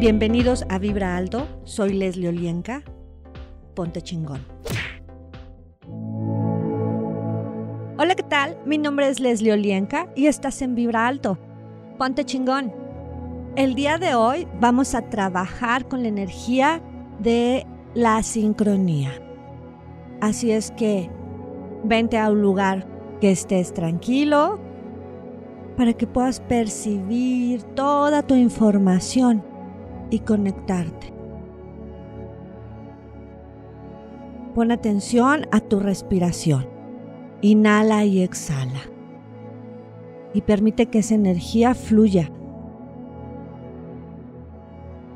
Bienvenidos a Vibra Alto, soy Leslie Olienka. Ponte chingón. Hola, ¿qué tal? Mi nombre es Leslie Olienka y estás en Vibra Alto. Ponte chingón. El día de hoy vamos a trabajar con la energía de la sincronía. Así es que vente a un lugar que estés tranquilo para que puedas percibir toda tu información y conectarte. Pon atención a tu respiración. Inhala y exhala. Y permite que esa energía fluya.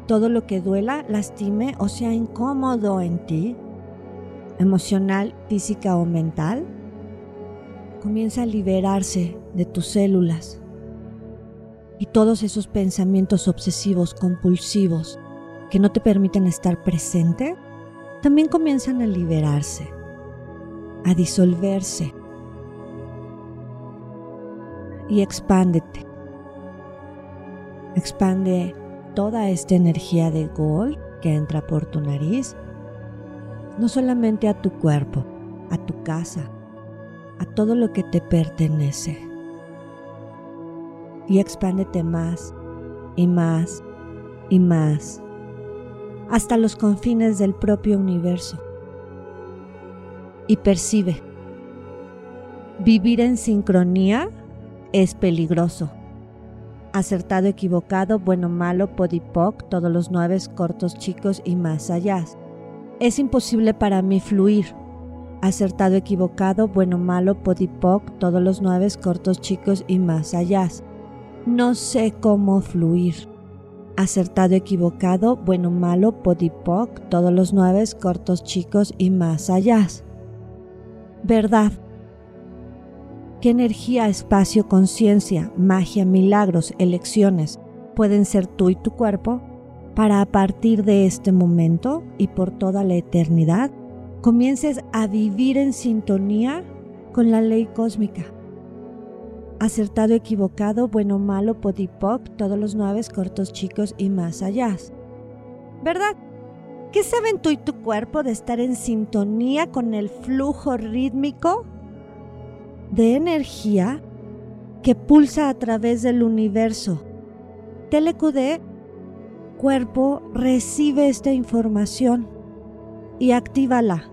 Todo lo que duela, lastime o sea incómodo en ti, emocional, física o mental, comienza a liberarse de tus células y todos esos pensamientos obsesivos, compulsivos, que no te permiten estar presente, también comienzan a liberarse, a disolverse. Y expándete. Expande toda esta energía de gol que entra por tu nariz, no solamente a tu cuerpo, a tu casa, a todo lo que te pertenece y expándete más y más y más hasta los confines del propio universo. Y percibe, vivir en sincronía es peligroso. Acertado, equivocado, bueno, malo, podipoc, todos los nueve cortos, chicos y más allá. Es imposible para mí fluir. Acertado, equivocado, bueno, malo, podipoc, todos los nueve cortos, chicos y más allá. No sé cómo fluir. Acertado, equivocado, bueno, malo, podipoc, todos los nueve, cortos, chicos y más allá. Verdad. ¿Qué energía, espacio, conciencia, magia, milagros, elecciones pueden ser tú y tu cuerpo para a partir de este momento y por toda la eternidad comiences a vivir en sintonía con la ley cósmica? Acertado, equivocado, bueno, malo, podipoc, todos los nueve cortos, chicos y más allá. ¿Verdad? ¿Qué saben tú y tu cuerpo de estar en sintonía con el flujo rítmico de energía que pulsa a través del universo? TLQD, cuerpo, recibe esta información y actívala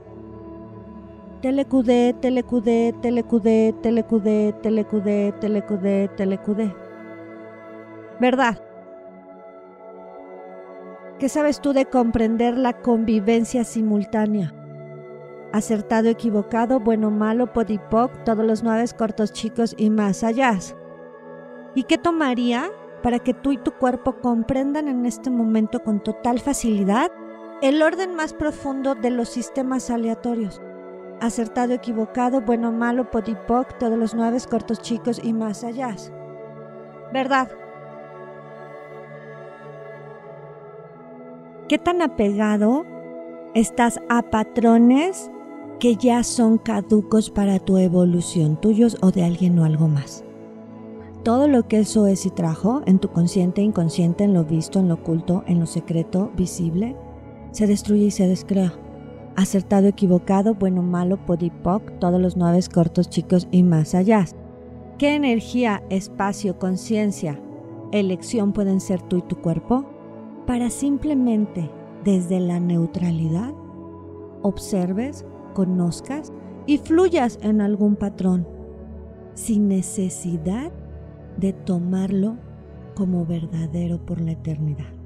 Telecudé, telecudé, telecudé, telecudé, telecudé, telecudé, telecudé. ¿Verdad? ¿Qué sabes tú de comprender la convivencia simultánea? Acertado, equivocado, bueno, malo, podipoc, todos los nueve cortos, chicos y más allá. ¿Y qué tomaría para que tú y tu cuerpo comprendan en este momento con total facilidad el orden más profundo de los sistemas aleatorios? Acertado, equivocado, bueno, malo, podipoc, todos los nueve cortos chicos y más allá. ¿Verdad? ¿Qué tan apegado estás a patrones que ya son caducos para tu evolución, tuyos o de alguien o algo más? Todo lo que eso es y trajo en tu consciente, inconsciente, en lo visto, en lo oculto, en lo secreto, visible, se destruye y se descrea acertado, equivocado, bueno, malo, podipoc, todos los nueve cortos, chicos y más allá. ¿Qué energía, espacio, conciencia, elección pueden ser tú y tu cuerpo? Para simplemente, desde la neutralidad, observes, conozcas y fluyas en algún patrón, sin necesidad de tomarlo como verdadero por la eternidad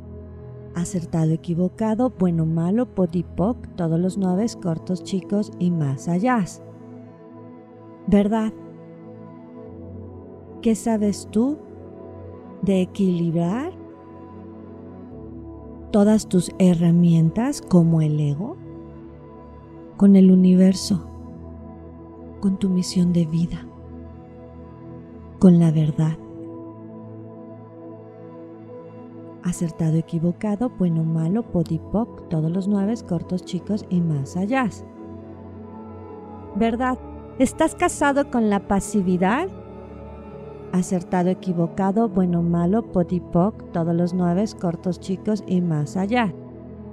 acertado, equivocado, bueno, malo, podipoc, todos los nueve cortos, chicos y más allá. ¿Verdad? ¿Qué sabes tú de equilibrar todas tus herramientas como el ego con el universo, con tu misión de vida, con la verdad? Acertado, equivocado, bueno, malo, podipoc, todos los nueve, cortos, chicos y más allá. ¿Verdad? ¿Estás casado con la pasividad? acertado, equivocado, bueno, malo, podipoc, todos los nueve, cortos, chicos y más allá.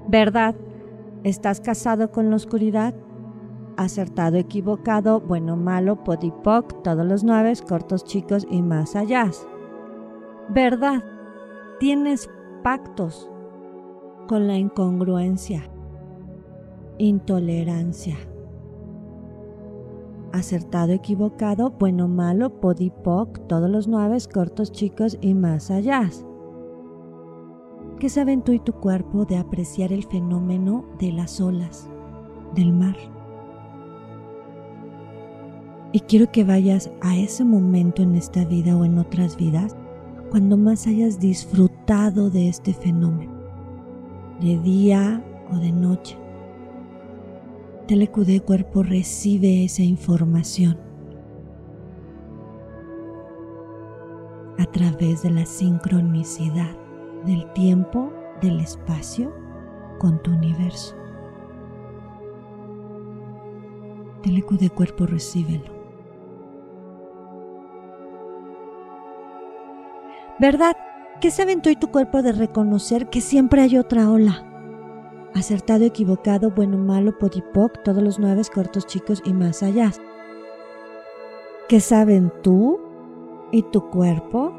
¿Verdad? ¿Estás casado con la oscuridad? Acertado, equivocado, bueno, malo, podipoc, todos los nueve, cortos, chicos y más allá. ¿Verdad? Tienes pactos con la incongruencia, intolerancia acertado, equivocado, bueno, malo, podipoc, todos los nueve, cortos, chicos y más allá. ¿Qué saben tú y tu cuerpo de apreciar el fenómeno de las olas, del mar? Y quiero que vayas a ese momento en esta vida o en otras vidas cuando más hayas disfrutado de este fenómeno, de día o de noche TLQD cuerpo recibe esa información a través de la sincronicidad del tiempo, del espacio con tu universo. TLQD cuerpo recíbelo. ¿Verdad? ¿Qué saben tú y tu cuerpo de reconocer que siempre hay otra ola? acertado, equivocado, bueno, malo, podipoc, todos los nueve cortos, chicos y más allá. ¿Qué saben tú y tu cuerpo?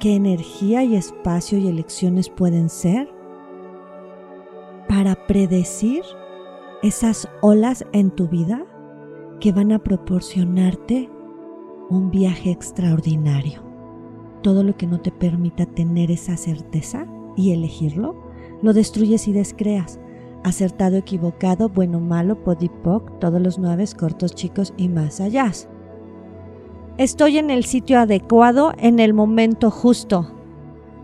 ¿Qué energía y espacio y elecciones pueden ser para predecir esas olas en tu vida que van a proporcionarte un viaje extraordinario? Todo lo que no te permita tener esa certeza y elegirlo lo destruyes y descreas. Acertado, equivocado, bueno, malo, podipoc, todos los nueve, cortos, chicos y más allá. Estoy en el sitio adecuado, en el momento justo.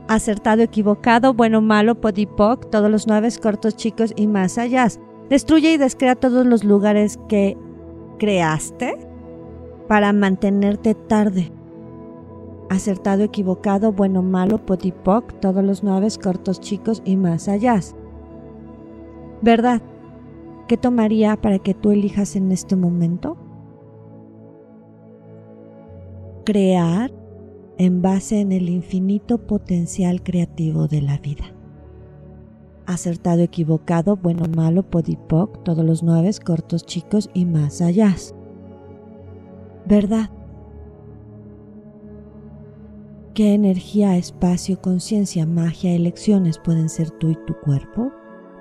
Acertado, equivocado, bueno, malo, podipoc, todos los nueve, cortos, chicos y más allá. Destruye y descrea todos los lugares que creaste para mantenerte tarde acertado, equivocado, bueno, malo, potipoc, todos los nueve, cortos, chicos y más allá. ¿Verdad? ¿Qué tomaría para que tú elijas en este momento? Crear en base en el infinito potencial creativo de la vida. Acertado, equivocado, bueno, malo, podipoc, todos los nueve, cortos, chicos y más allá. ¿Verdad? ¿Qué energía, espacio, conciencia, magia, elecciones pueden ser tú y tu cuerpo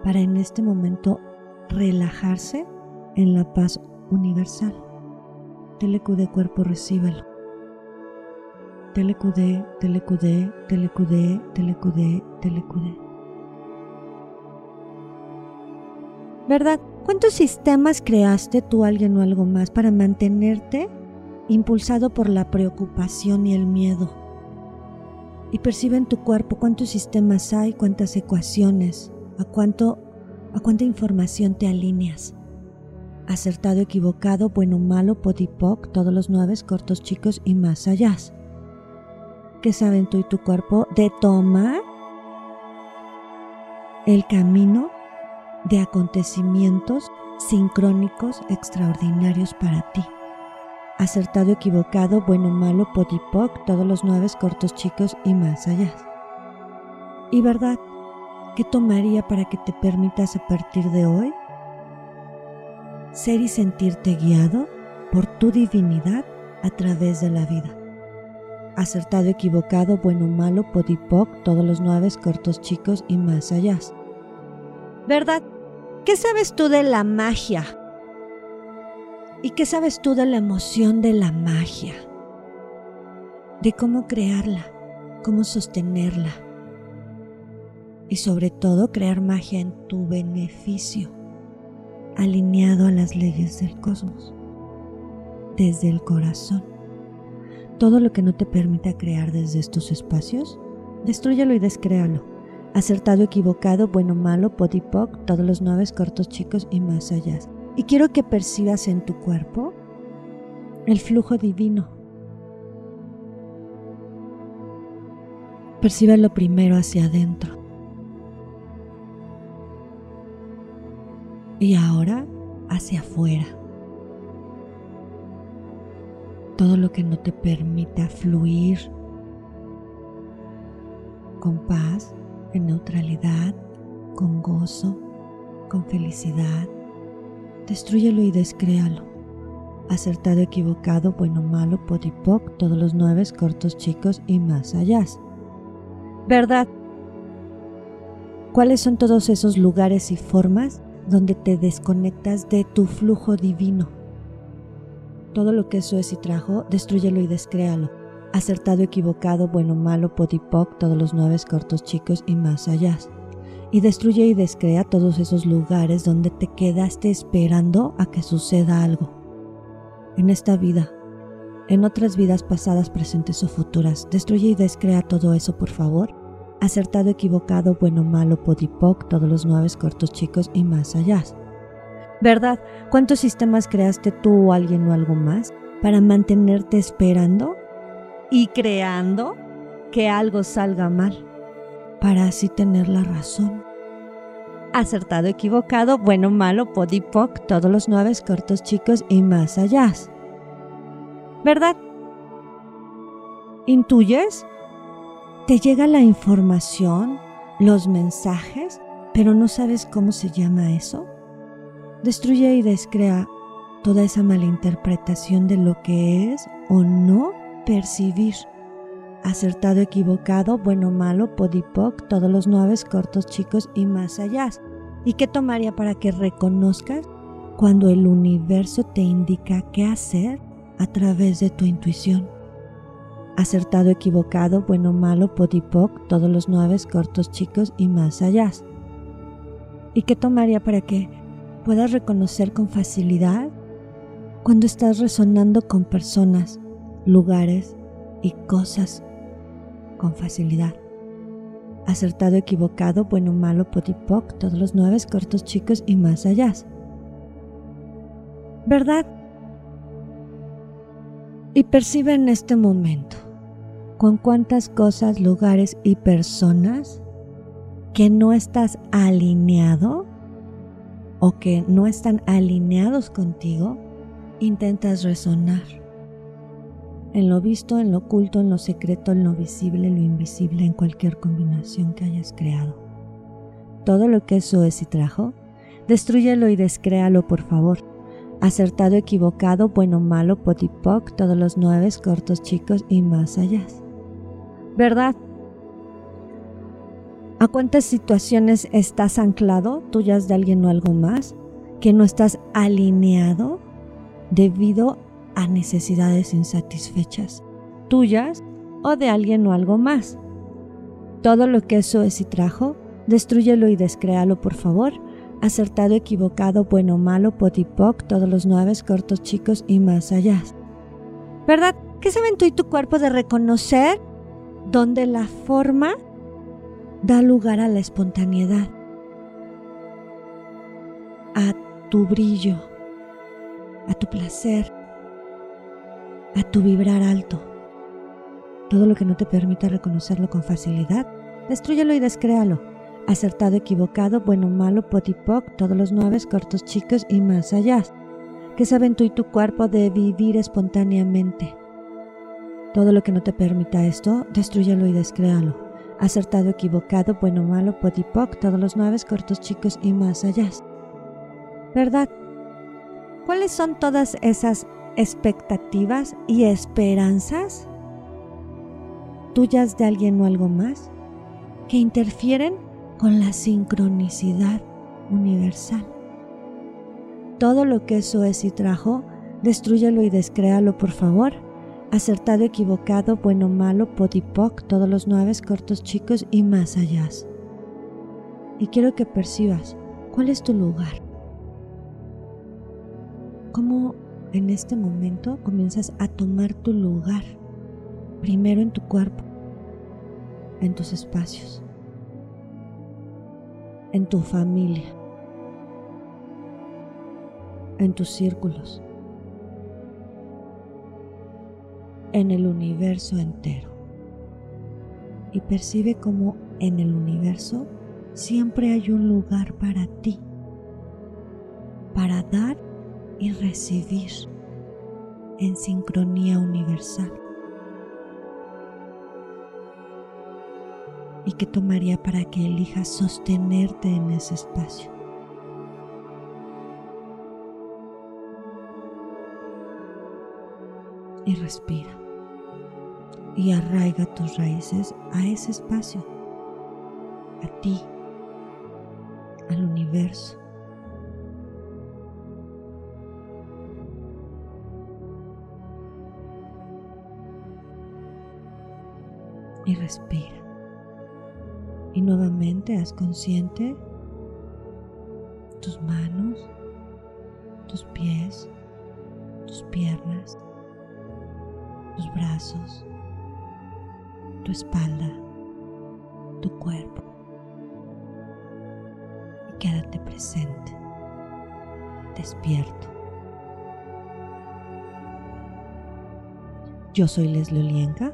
para en este momento relajarse en la paz universal? Telecudé cuerpo, recíbelo. Telecudé, telecudé, telecudé, telecudé, telecudé. ¿Verdad? ¿Cuántos sistemas creaste tú, alguien o algo más para mantenerte impulsado por la preocupación y el miedo? Y percibe en tu cuerpo cuántos sistemas hay, cuántas ecuaciones, a cuánto a cuánta información te alineas. Acertado, equivocado, bueno, malo, podipoc, todos los nueve, cortos, chicos y más allá. ¿Qué saben tú y tu cuerpo de tomar el camino de acontecimientos sincrónicos extraordinarios para ti? Acertado, equivocado, bueno, malo, podipoc, todos los nueve cortos, chicos y más allá. ¿Y verdad? ¿Qué tomaría para que te permitas a partir de hoy ser y sentirte guiado por tu divinidad a través de la vida? Acertado, equivocado, bueno, malo, podipoc, todos los nueve cortos, chicos y más allá. ¿Verdad? ¿Qué sabes tú de la magia? ¿Y qué sabes tú de la emoción de la magia? De cómo crearla, cómo sostenerla. Y sobre todo crear magia en tu beneficio, alineado a las leyes del cosmos, desde el corazón. Todo lo que no te permita crear desde estos espacios, destruyalo y descréalo. Acertado, equivocado, bueno, malo, podipoc, todos los nueve cortos, chicos y más allá y quiero que percibas en tu cuerpo el flujo divino. Percíbelo primero hacia adentro. Y ahora hacia afuera. todo lo que no te permita fluir con paz, en neutralidad, con gozo, con felicidad. Destruyelo y descréalo. Acertado, equivocado, bueno, malo, podipoc, todos los nueve, cortos, chicos y más allá. ¿Verdad? ¿Cuáles son todos esos lugares y formas donde te desconectas de tu flujo divino? Todo lo que eso es y trajo, destruyelo y descréalo acertado, equivocado, bueno, malo, podipoc, todos los nueve cortos chicos y más allá. Y destruye y descrea todos esos lugares donde te quedaste esperando a que suceda algo. En esta vida, en otras vidas pasadas, presentes o futuras, destruye y descrea todo eso, por favor. Acertado, equivocado, bueno, malo, podipoc, todos los nueve cortos chicos y más allá. ¿Verdad? ¿Cuántos sistemas creaste tú o alguien o algo más para mantenerte esperando y creando que algo salga mal, para así tener la razón. Acertado, equivocado, bueno, malo, podipoc, todos los nueve cortos chicos y más allá. ¿Verdad? ¿Intuyes? Te llega la información, los mensajes, pero no sabes cómo se llama eso. Destruye y descrea toda esa malinterpretación de lo que es o no percibir. Acertado, equivocado, bueno, malo, podipoc, todos los nueve cortos, chicos y más allá. ¿Y qué tomaría para que reconozcas cuando el universo te indica qué hacer a través de tu intuición? Acertado, equivocado, bueno, malo, podipoc, todos los nueve cortos, chicos y más allá. ¿Y qué tomaría para que puedas reconocer con facilidad cuando estás resonando con personas lugares y cosas con facilidad. Acertado, equivocado, bueno, malo, potipoc, todos los nueve cortos chicos y más allá. ¿Verdad? Y percibe en este momento con cuántas cosas, lugares y personas que no estás alineado o que no están alineados contigo, intentas resonar en lo visto, en lo oculto, en lo secreto, en lo visible, en lo invisible, en cualquier combinación que hayas creado. Todo lo que eso es y trajo, destruyelo y descréalo, por favor. Acertado, equivocado, bueno, malo, potipoc, todos los nueve, cortos, chicos y más allá. ¿Verdad? ¿A cuántas situaciones estás anclado, tuyas de alguien o algo más, que no estás alineado debido a necesidades insatisfechas, tuyas o de alguien o algo más. Todo lo que eso es y trajo, destruyelo y descréalo por favor. Acertado, equivocado, bueno, malo, potipoc, todos los nueve, cortos, chicos y más allá. ¿Verdad? ¿Qué saben tú y tu cuerpo de reconocer donde la forma da lugar a la espontaneidad? A tu brillo, a tu placer, a tu vibrar alto. Todo lo que no te permita reconocerlo con facilidad, destruyelo y descréalo. Acertado, equivocado, bueno, malo, potipoc, todos los nueve, cortos, chicos y más allá. Que saben tú y tu cuerpo de vivir espontáneamente. Todo lo que no te permita esto, destruyelo y descréalo. Acertado, equivocado, bueno, malo, potipoc, todos los nueve, cortos, chicos y más allá. ¿Verdad? ¿Cuáles son todas esas expectativas y esperanzas tuyas de alguien o algo más que interfieren con la sincronicidad universal. Todo lo que eso es y trajo, destruyelo y descréalo por favor. Acertado, equivocado, bueno, malo, podipoc, todos los nueve cortos chicos y más allá. Y quiero que percibas cuál es tu lugar. ¿Cómo en este momento comienzas a tomar tu lugar, primero en tu cuerpo, en tus espacios, en tu familia, en tus círculos, en el universo entero. Y percibe como en el universo siempre hay un lugar para ti, para dar y recibir en sincronía universal. ¿Y qué tomaría para que elijas sostenerte en ese espacio? Y respira. Y arraiga tus raíces a ese espacio, a ti, al universo. Respira. Y nuevamente haz consciente tus manos, tus pies, tus piernas, tus brazos, tu espalda, tu cuerpo. Y quédate presente, despierto. Yo soy Leslie Olienka,